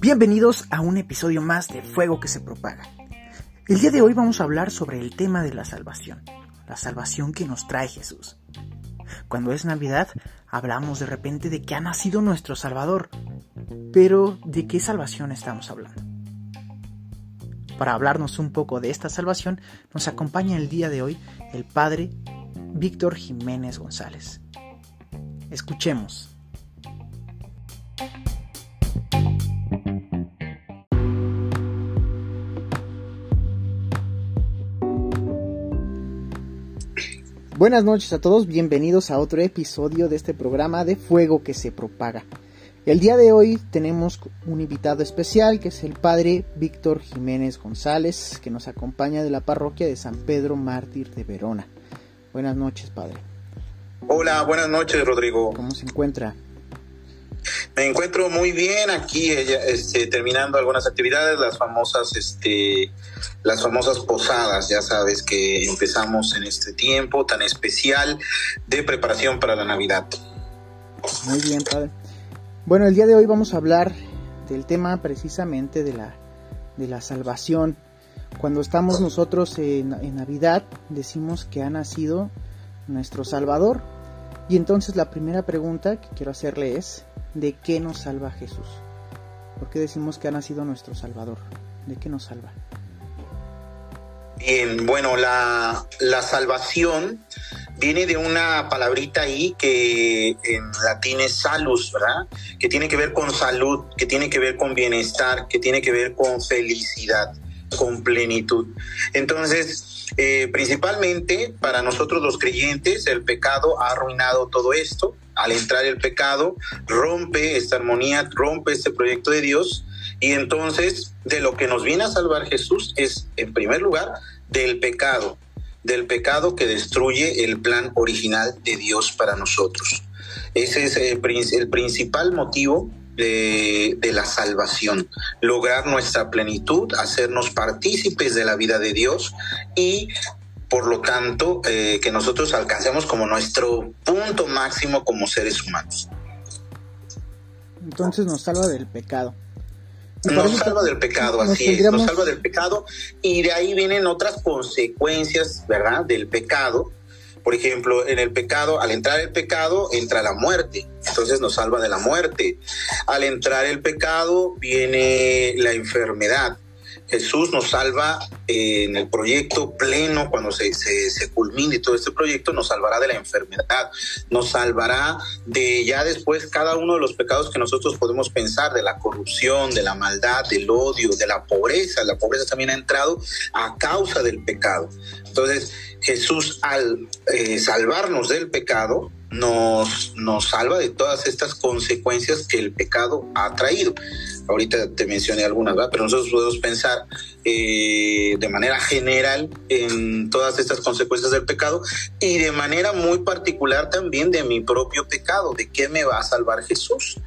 Bienvenidos a un episodio más de Fuego que se propaga. El día de hoy vamos a hablar sobre el tema de la salvación, la salvación que nos trae Jesús. Cuando es Navidad, hablamos de repente de que ha nacido nuestro Salvador, pero ¿de qué salvación estamos hablando? Para hablarnos un poco de esta salvación, nos acompaña el día de hoy el Padre Víctor Jiménez González. Escuchemos. Buenas noches a todos, bienvenidos a otro episodio de este programa de Fuego que se propaga. El día de hoy tenemos un invitado especial que es el padre Víctor Jiménez González, que nos acompaña de la parroquia de San Pedro Mártir de Verona. Buenas noches, padre. Hola, buenas noches, Rodrigo. ¿Cómo se encuentra? Me encuentro muy bien aquí, este, terminando algunas actividades, las famosas, este, las famosas posadas. Ya sabes que empezamos en este tiempo tan especial de preparación para la Navidad. Muy bien, padre. Bueno, el día de hoy vamos a hablar del tema precisamente de la, de la salvación. Cuando estamos nosotros en, en Navidad, decimos que ha nacido nuestro Salvador. Y entonces la primera pregunta que quiero hacerle es, ¿de qué nos salva Jesús? ¿Por qué decimos que ha nacido nuestro Salvador? ¿De qué nos salva? Bien, bueno, la, salvación viene de una palabrita ahí que en latín es salus, ¿verdad? Que tiene que ver con salud, que tiene que ver con bienestar, que tiene que ver con felicidad, con plenitud. Entonces, eh, principalmente para nosotros los creyentes, el pecado ha arruinado todo esto. Al entrar el pecado, rompe esta armonía, rompe este proyecto de Dios y entonces, de lo que nos viene a salvar Jesús es, en primer lugar, del pecado, del pecado que destruye el plan original de Dios para nosotros. Ese es el, principal motivo de, la salvación, lograr nuestra plenitud, hacernos partícipes de la vida de Dios y por lo tanto eh, que nosotros alcancemos como nuestro punto máximo como seres humanos. Entonces nos salva del pecado. Nos salva del pecado, así es, nos salva del pecado y de ahí vienen otras consecuencias, ¿verdad? Del pecado. Por ejemplo, en el pecado, al entrar el pecado, entra la muerte, entonces nos salva de la muerte. Al entrar el pecado, viene la enfermedad, Jesús nos salva en el proyecto pleno, cuando se, se, culmine todo este proyecto, nos salvará de la enfermedad, nos salvará de ya después cada uno de los pecados que nosotros podemos pensar, de la corrupción, de la maldad, del odio, de la pobreza. La pobreza también ha entrado a causa del pecado. Entonces, Jesús al eh, salvarnos del pecado, nos, nos salva de todas estas consecuencias que el pecado ha traído ahorita te mencioné algunas, ¿verdad? pero nosotros podemos pensar eh, de manera general en todas estas consecuencias del pecado y de manera muy particular también de mi propio pecado, de qué me va a salvar Jesús.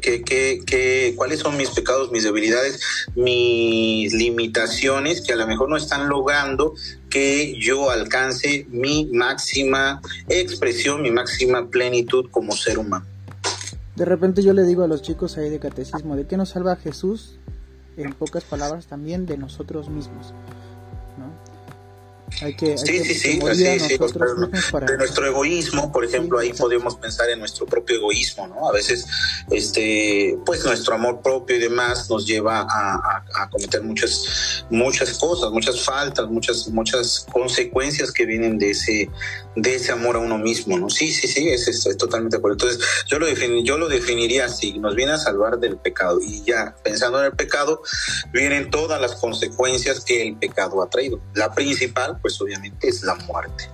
¿Qué, qué, qué, cuáles son mis pecados, mis debilidades, mis limitaciones que a lo mejor no están logrando que yo alcance mi máxima expresión, mi máxima plenitud como ser humano. De repente yo le digo a los chicos ahí de catecismo, ¿de qué nos salva Jesús? En pocas palabras también de nosotros mismos. Hay que, sí, sí, sí, de nuestro egoísmo, por ejemplo, ahí podemos pensar en nuestro propio egoísmo, ¿no? A veces, este, pues nuestro amor propio y demás nos lleva a, cometer muchas, muchas cosas, muchas faltas, muchas, muchas consecuencias que vienen de ese, de ese amor a uno mismo, ¿no? Sí, sí, sí, es, es, totalmente correcto. Entonces, yo lo, yo lo definiría así, nos viene a salvar del pecado y ya, pensando en el pecado, vienen todas las consecuencias que el pecado ha traído. La principal, pues obviamente es la muerte.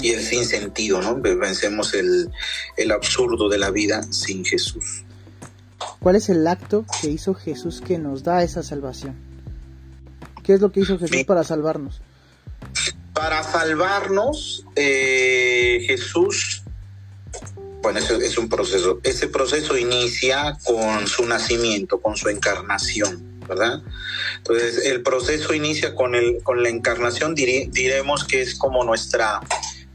Y el sin sentido, ¿no? Vencemos el, el absurdo de la vida sin Jesús. ¿Cuál es el acto que hizo Jesús que nos da esa salvación? ¿Qué es lo que hizo Jesús para salvarnos? Para salvarnos, eh, Jesús, bueno, es, es un proceso. Ese proceso inicia con su nacimiento, con su encarnación. ¿Verdad? Entonces, el proceso inicia con, el, con la encarnación, diremos que es como nuestra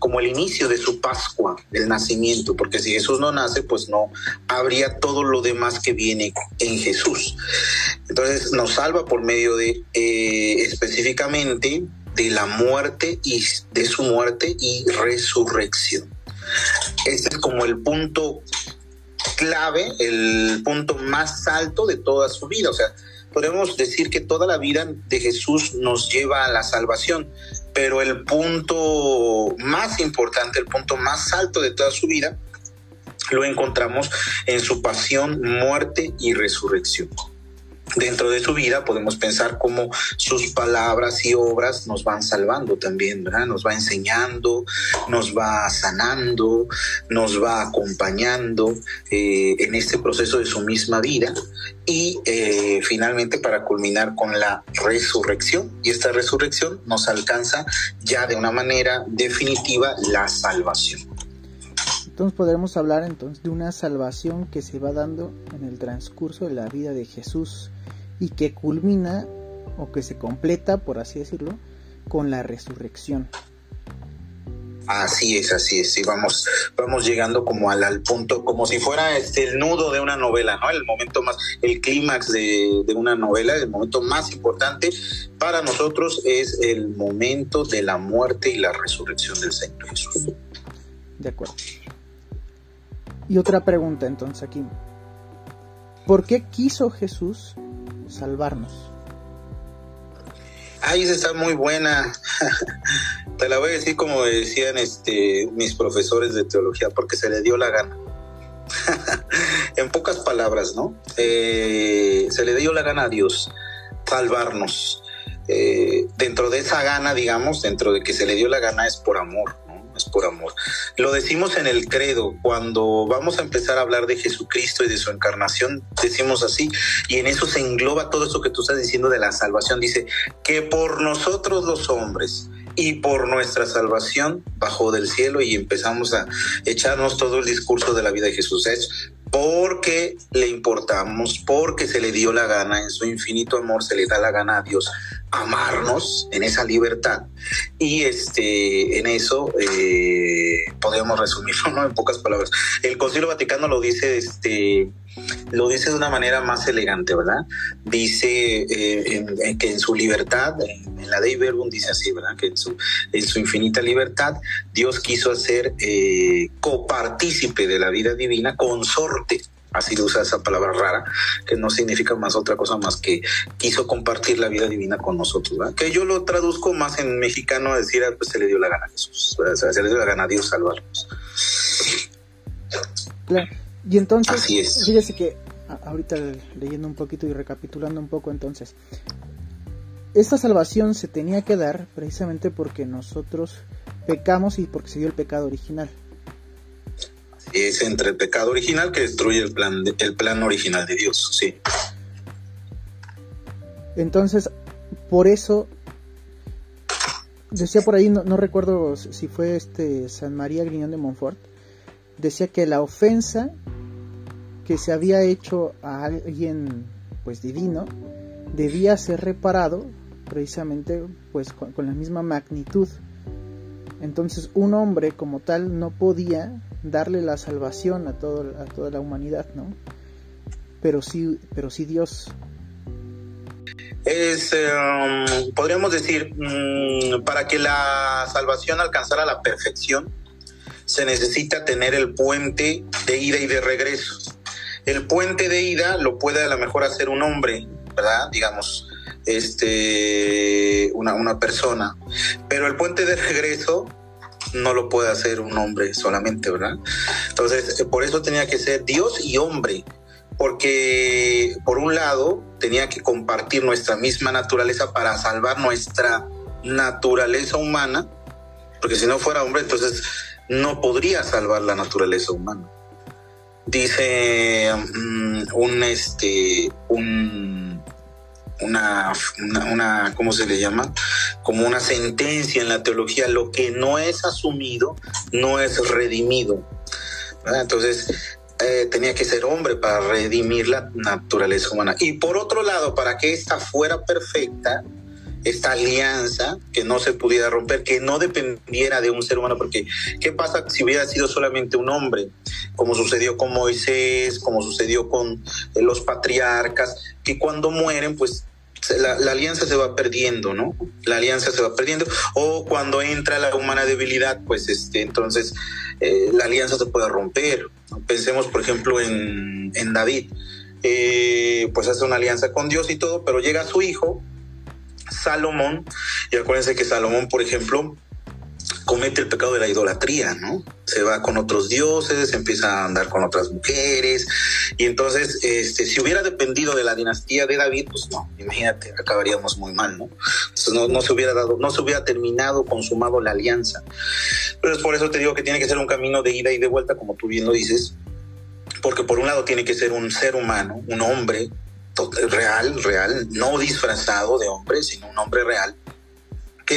como el inicio de su Pascua, el nacimiento, porque si Jesús no nace, pues no habría todo lo demás que viene en Jesús. Entonces nos salva por medio de eh, específicamente de la muerte y de su muerte y resurrección. Este es como el punto clave, el punto más alto de toda su vida. O sea, podemos decir que toda la vida de Jesús nos lleva a la salvación, pero el punto más importante, el punto más alto de toda su vida, lo encontramos en su pasión, muerte y resurrección dentro de su vida podemos pensar cómo sus palabras y obras nos van salvando también, ¿verdad? Nos va enseñando, nos va sanando, nos va acompañando eh, en este proceso de su misma vida y eh, finalmente para culminar con la resurrección y esta resurrección nos alcanza ya de una manera definitiva la salvación. Entonces podremos hablar entonces de una salvación que se va dando en el transcurso de la vida de Jesús y que culmina o que se completa, por así decirlo, con la resurrección. Así es, así es. Y vamos, vamos llegando como al, punto, como si fuera este el nudo de una novela, ¿no? El momento más, el clímax de, de, una novela, el momento más importante para nosotros es el momento de la muerte y la resurrección del Señor Jesús. De acuerdo. Y otra pregunta entonces aquí. ¿Por qué quiso Jesús salvarnos. Ay, esa está muy buena. Te la voy a decir como decían este, mis profesores de teología, porque se le dio la gana. en pocas palabras, ¿no? Eh, se le dio la gana a Dios salvarnos. Eh, dentro de esa gana, digamos, dentro de que se le dio la gana es por amor es por amor. Lo decimos en el credo, cuando vamos a empezar a hablar de Jesucristo y de su encarnación, decimos así, y en eso se engloba todo eso que tú estás diciendo de la salvación. Dice que por nosotros los hombres y por nuestra salvación bajó del cielo y empezamos a echarnos todo el discurso de la vida de Jesús. Es porque le importamos, porque se le dio la gana, en su infinito amor se le da la gana a Dios amarnos en esa libertad. Y este en eso eh, podemos resumirlo en pocas palabras. El Concilio Vaticano lo dice este lo dice de una manera más elegante verdad dice eh, que en su libertad en, la Dei Verbum dice así verdad que en su, en su infinita libertad Dios quiso hacer eh, copartícipe de la vida divina consorte así usa esa palabra rara, que no significa más otra cosa más que quiso compartir la vida divina con nosotros, ¿verdad? que yo lo traduzco más en mexicano, decir, ah, pues se le dio la gana a Jesús, se le dio la gana a Dios salvarnos. Claro. Y entonces, Así es. fíjese que ahorita leyendo un poquito y recapitulando un poco entonces, esta salvación se tenía que dar precisamente porque nosotros pecamos y porque se dio el pecado original es entre el pecado original que destruye el plan, el plan original de Dios, sí. Entonces, por eso, decía por ahí, no, recuerdo si fue este San María Griñón de Montfort, decía que la ofensa que se había hecho a alguien pues divino debía ser reparado precisamente pues con la misma magnitud entonces un hombre como tal no podía darle la salvación a, todo, a toda la humanidad, ¿no? Pero sí, pero sí Dios. Es, um, podríamos decir, mm, para que la salvación alcanzara la perfección, se necesita tener el puente de ida y de regreso. El puente de ida lo puede a lo mejor hacer un hombre, ¿verdad? Digamos, este, una, una persona. Pero el puente de regreso no lo puede hacer un hombre solamente, ¿verdad? Entonces, eh, por eso tenía que ser Dios y hombre, porque por un lado tenía que compartir nuestra misma naturaleza para salvar nuestra naturaleza humana, porque si no fuera hombre, entonces no podría salvar la naturaleza humana. Dice mm, un este un una, una, ¿cómo se le llama? Como una sentencia en la teología, lo que no es asumido no es redimido. Entonces, eh, tenía que ser hombre para redimir la naturaleza humana. Y por otro lado, para que ésta fuera perfecta, esta alianza que no se pudiera romper, que no dependiera de un ser humano, porque ¿qué pasa si hubiera sido solamente un hombre? Como sucedió con Moisés, como sucedió con eh, los patriarcas, que cuando mueren, pues la, alianza se va perdiendo, ¿no? La alianza se va perdiendo. O cuando entra la humana debilidad, pues este, entonces eh, la alianza se puede romper. Pensemos, por ejemplo, en, en David. Eh, pues hace una alianza con Dios y todo, pero llega su hijo, Salomón, y acuérdense que Salomón, por ejemplo, comete el pecado de la idolatría, ¿no? Se va con otros dioses, empieza a andar con otras mujeres, y entonces, este, si hubiera dependido de la dinastía de David, pues no, imagínate, acabaríamos muy mal, ¿no? Entonces no, se hubiera dado, no se hubiera terminado, consumado la alianza. Pero es por eso te digo que tiene que ser un camino de ida y de vuelta, como tú bien lo dices, porque por un lado tiene que ser un ser humano, un hombre real, real, no disfrazado de hombre, sino un hombre real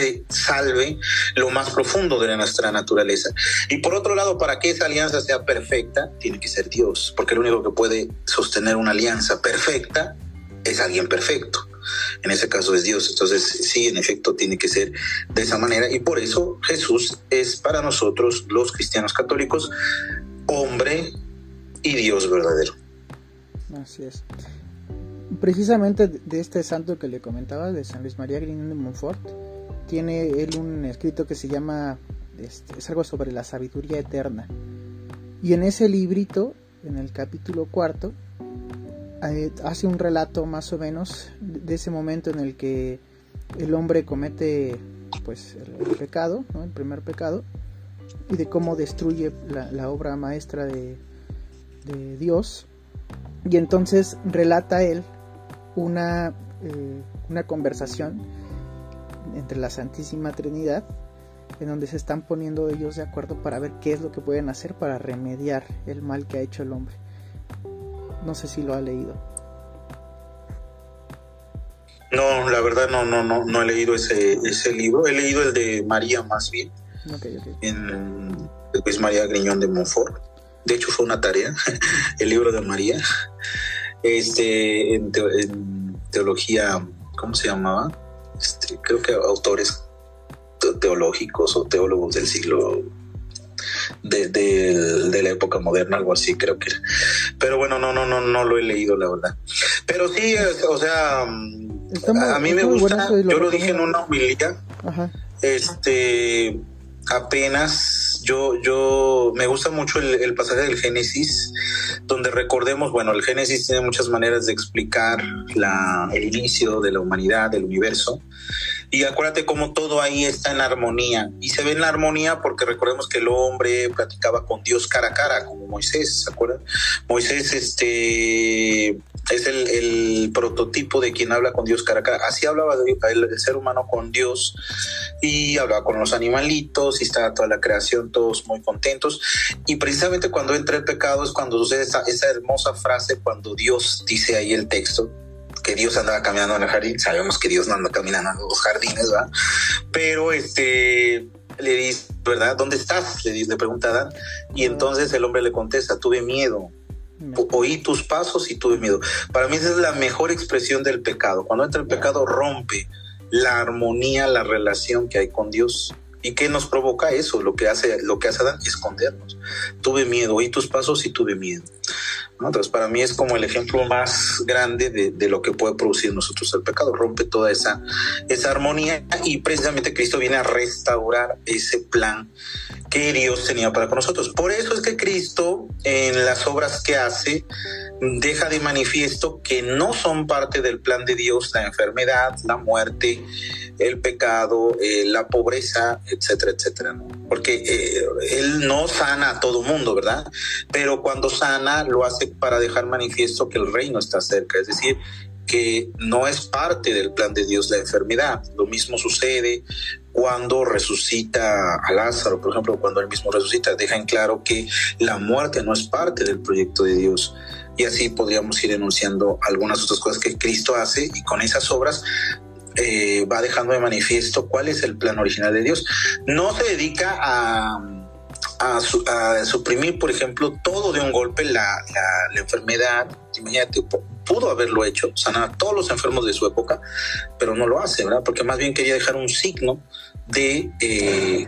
que salve lo más profundo de nuestra naturaleza. Y por otro lado, para que esa alianza sea perfecta, tiene que ser Dios, porque el único que puede sostener una alianza perfecta es alguien perfecto. En ese caso es Dios. Entonces, sí, en efecto, tiene que ser de esa manera. Y por eso Jesús es para nosotros, los cristianos católicos, hombre y Dios verdadero. Así es. Precisamente de este santo que le comentaba, de San Luis María Grignon de Montfort, tiene él un escrito que se llama, este, es algo sobre la sabiduría eterna. Y en ese librito, en el capítulo cuarto, eh, hace un relato más o menos de ese momento en el que el hombre comete pues el, pecado, el primer pecado, y de cómo destruye la, obra maestra de, Dios. Y entonces relata él una, eh, una conversación entre la Santísima Trinidad, en donde se están poniendo ellos de acuerdo para ver qué es lo que pueden hacer para remediar el mal que ha hecho el hombre. No sé si lo ha leído. No, la verdad no, no, no, no he leído ese, ese libro. He leído el de María más bien. En Luis María Griñón de Montfort. De hecho fue una tarea, el libro de María. Este, en teología, ¿cómo se llamaba? Este, creo que autores teológicos o teólogos del siglo de, la época moderna, algo así creo que Pero bueno, no, no, no, no lo he leído, la verdad. Pero sí, o sea, a mí me gusta, yo lo dije en una humildad, este, apenas yo, yo, me gusta mucho el, el, pasaje del Génesis, donde recordemos, bueno, el Génesis tiene muchas maneras de explicar la, el inicio de la humanidad, del universo, y acuérdate cómo todo ahí está en armonía. Y se ve en la armonía porque recordemos que el hombre platicaba con Dios cara a cara, como Moisés, ¿se acuerdan? Moisés este, es el, prototipo de quien habla con Dios cara a cara. Así hablaba el, ser humano con Dios y hablaba con los animalitos y estaba toda la creación, todos muy contentos. Y precisamente cuando entra el pecado es cuando sucede esa, esa hermosa frase, cuando Dios dice ahí el texto, que Dios andaba caminando en el jardín, sabemos que Dios no anda caminando en los jardines, ¿verdad? Pero este le dice, ¿verdad? ¿Dónde estás? Le, dice, le pregunta Adán. Y entonces el hombre le contesta, tuve miedo. Oí tus pasos y tuve miedo. Para mí esa es la mejor expresión del pecado. Cuando entra el pecado rompe la armonía, la relación que hay con Dios. ¿Y qué nos provoca eso? Lo que hace, lo que hace Adán, escondernos. Tuve miedo, oí tus pasos y tuve miedo. Entonces, para mí es como el ejemplo más grande de, lo que puede producir nosotros el pecado. Rompe toda esa, esa armonía y precisamente Cristo viene a restaurar ese plan que Dios tenía para con nosotros. Por eso es que Cristo, en las obras que hace, deja de manifiesto que no son parte del plan de Dios la enfermedad, la muerte, el pecado, eh, la pobreza, etcétera, etcétera. Porque eh, Él no sana a todo mundo, ¿verdad? Pero cuando sana lo hace para dejar manifiesto que el reino está cerca, es decir, que no es parte del plan de Dios la enfermedad. Lo mismo sucede cuando resucita a Lázaro, por ejemplo, cuando él mismo resucita, deja claro que la muerte no es parte del proyecto de Dios. Y así podríamos ir enunciando algunas otras cosas que Cristo hace y con esas obras eh, va dejando de manifiesto cuál es el plan original de Dios. No se dedica a, a, suprimir, por ejemplo, todo de un golpe, la, enfermedad. Imagínate, pudo haberlo hecho, sanar a todos los enfermos de su época, pero no lo hace, ¿verdad? Porque más bien quería dejar un signo de eh,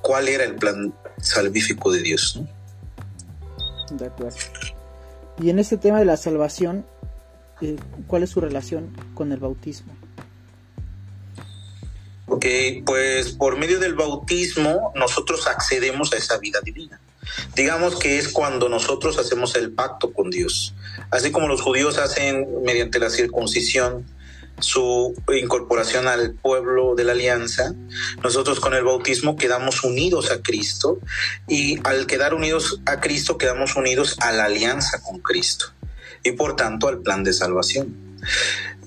cuál era el plan salvífico de Dios. ¿no? De acuerdo. Y en este tema de la salvación, eh, ¿cuál es su relación con el bautismo? Ok, pues por medio del bautismo nosotros accedemos a esa vida divina. Digamos que es cuando nosotros hacemos el pacto con Dios. Así como los judíos hacen mediante la circuncisión su incorporación al pueblo de la alianza, nosotros con el bautismo quedamos unidos a Cristo y al quedar unidos a Cristo quedamos unidos a la alianza con Cristo y por tanto al plan de salvación.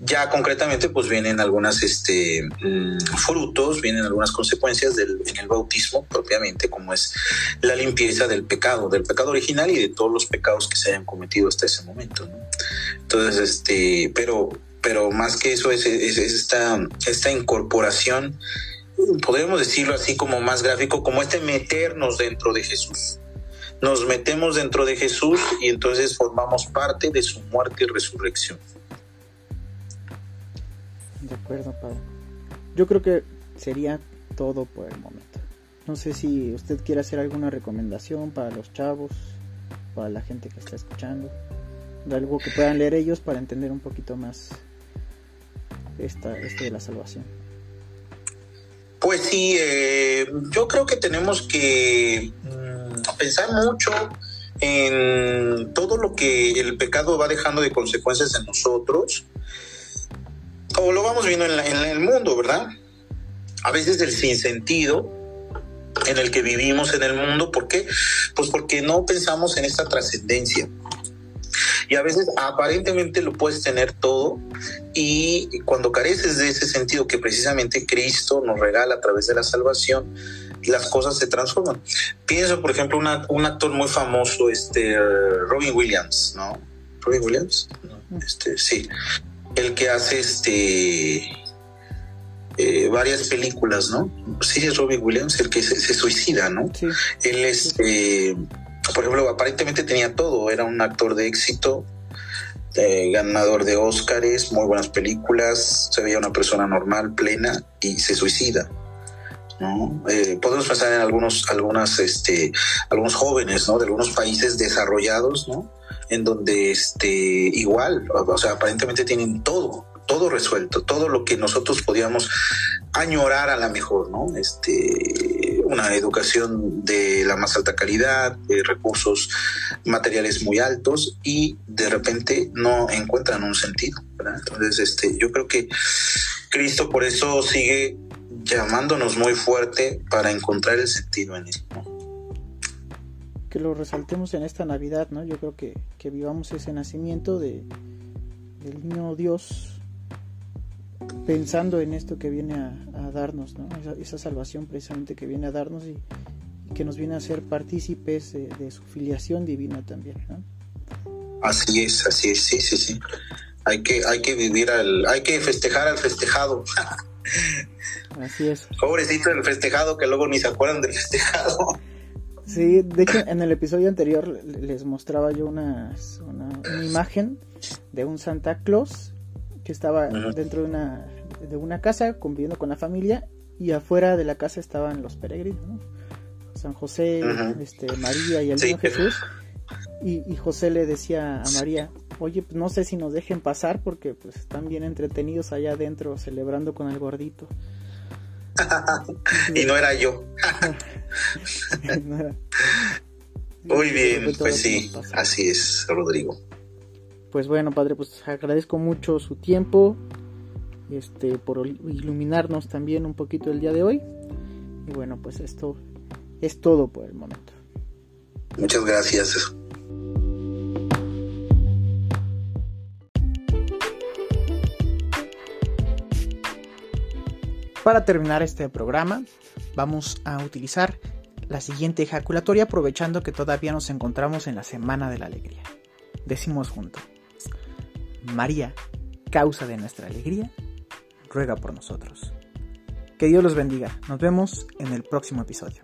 Ya concretamente, pues vienen algunas este, mm, frutos, vienen algunas consecuencias del, en el bautismo propiamente, como es la limpieza del pecado, del pecado original y de todos los pecados que se hayan cometido hasta ese momento. Entonces, este, pero, pero más que eso es, esta, esta incorporación, podríamos decirlo así como más gráfico, como este meternos dentro de Jesús nos metemos dentro de Jesús y entonces formamos parte de su muerte y resurrección. De acuerdo, Padre. Yo creo que sería todo por el momento. No sé si usted quiere hacer alguna recomendación para los chavos, para la gente que está escuchando, de algo que puedan leer ellos para entender un poquito más esta, esto de la salvación. Pues sí, eh, yo creo que tenemos que mm, pensar mucho en todo lo que el pecado va dejando de consecuencias en nosotros o lo vamos viendo en, el mundo, ¿verdad? A veces el sinsentido en el que vivimos en el mundo, ¿por qué? Pues porque no pensamos en esta trascendencia. Y a veces aparentemente lo puedes tener todo y cuando careces de ese sentido que precisamente Cristo nos regala a través de la salvación, las cosas se transforman. Pienso, por ejemplo, un actor muy famoso, este Robin Williams, ¿no? Robin Williams, este, sí el que hace este eh, varias películas, ¿no? Sí, es Robbie Williams, el que se, suicida, ¿no? Sí. Él, este, por ejemplo, aparentemente tenía todo, era un actor de éxito, eh, ganador de Óscares, muy buenas películas, se veía una persona normal, plena, y se suicida. ¿no? Eh, podemos pensar en algunos, algunas, este, algunos jóvenes, ¿no? De algunos países desarrollados, ¿no? En donde este, igual, o sea, aparentemente tienen todo, todo resuelto, todo lo que nosotros podíamos añorar a la mejor, ¿no? Este, una educación de la más alta calidad, de recursos materiales muy altos y de repente no encuentran un sentido, ¿verdad? Entonces, este, yo creo que Cristo por eso sigue llamándonos muy fuerte para encontrar el sentido en ¿no? Que lo resaltemos en esta Navidad, ¿no? Yo creo que, que vivamos ese nacimiento de, del niño Dios pensando en esto que viene a, darnos, ¿no? Esa, salvación precisamente que viene a darnos y, que nos viene a ser partícipes de, su filiación divina también, ¿no? Así es, así es, sí, sí, sí. Hay que, hay que vivir al, hay que festejar al festejado. Así es. Pobrecito el festejado que luego ni se acuerdan del festejado. Sí, de hecho en el episodio anterior les mostraba yo una, una, imagen de un Santa Claus que estaba dentro de una, de una casa conviviendo con la familia y afuera de la casa estaban los peregrinos, San José, este, María y el niño Jesús. Y, y, José le decía a María, oye, pues no sé si nos dejen pasar porque pues están bien entretenidos allá adentro celebrando con el gordito. Y no era yo. Muy bien, pues sí, así es, Rodrigo. Pues bueno, padre, pues agradezco mucho su tiempo, este, por iluminarnos también un poquito el día de hoy. Y bueno, pues esto es todo por el momento. Muchas gracias. Para terminar este programa, vamos a utilizar la siguiente ejaculatoria aprovechando que todavía nos encontramos en la Semana de la Alegría. Decimos juntos, María, causa de nuestra alegría, ruega por nosotros. Que Dios los bendiga. Nos vemos en el próximo episodio.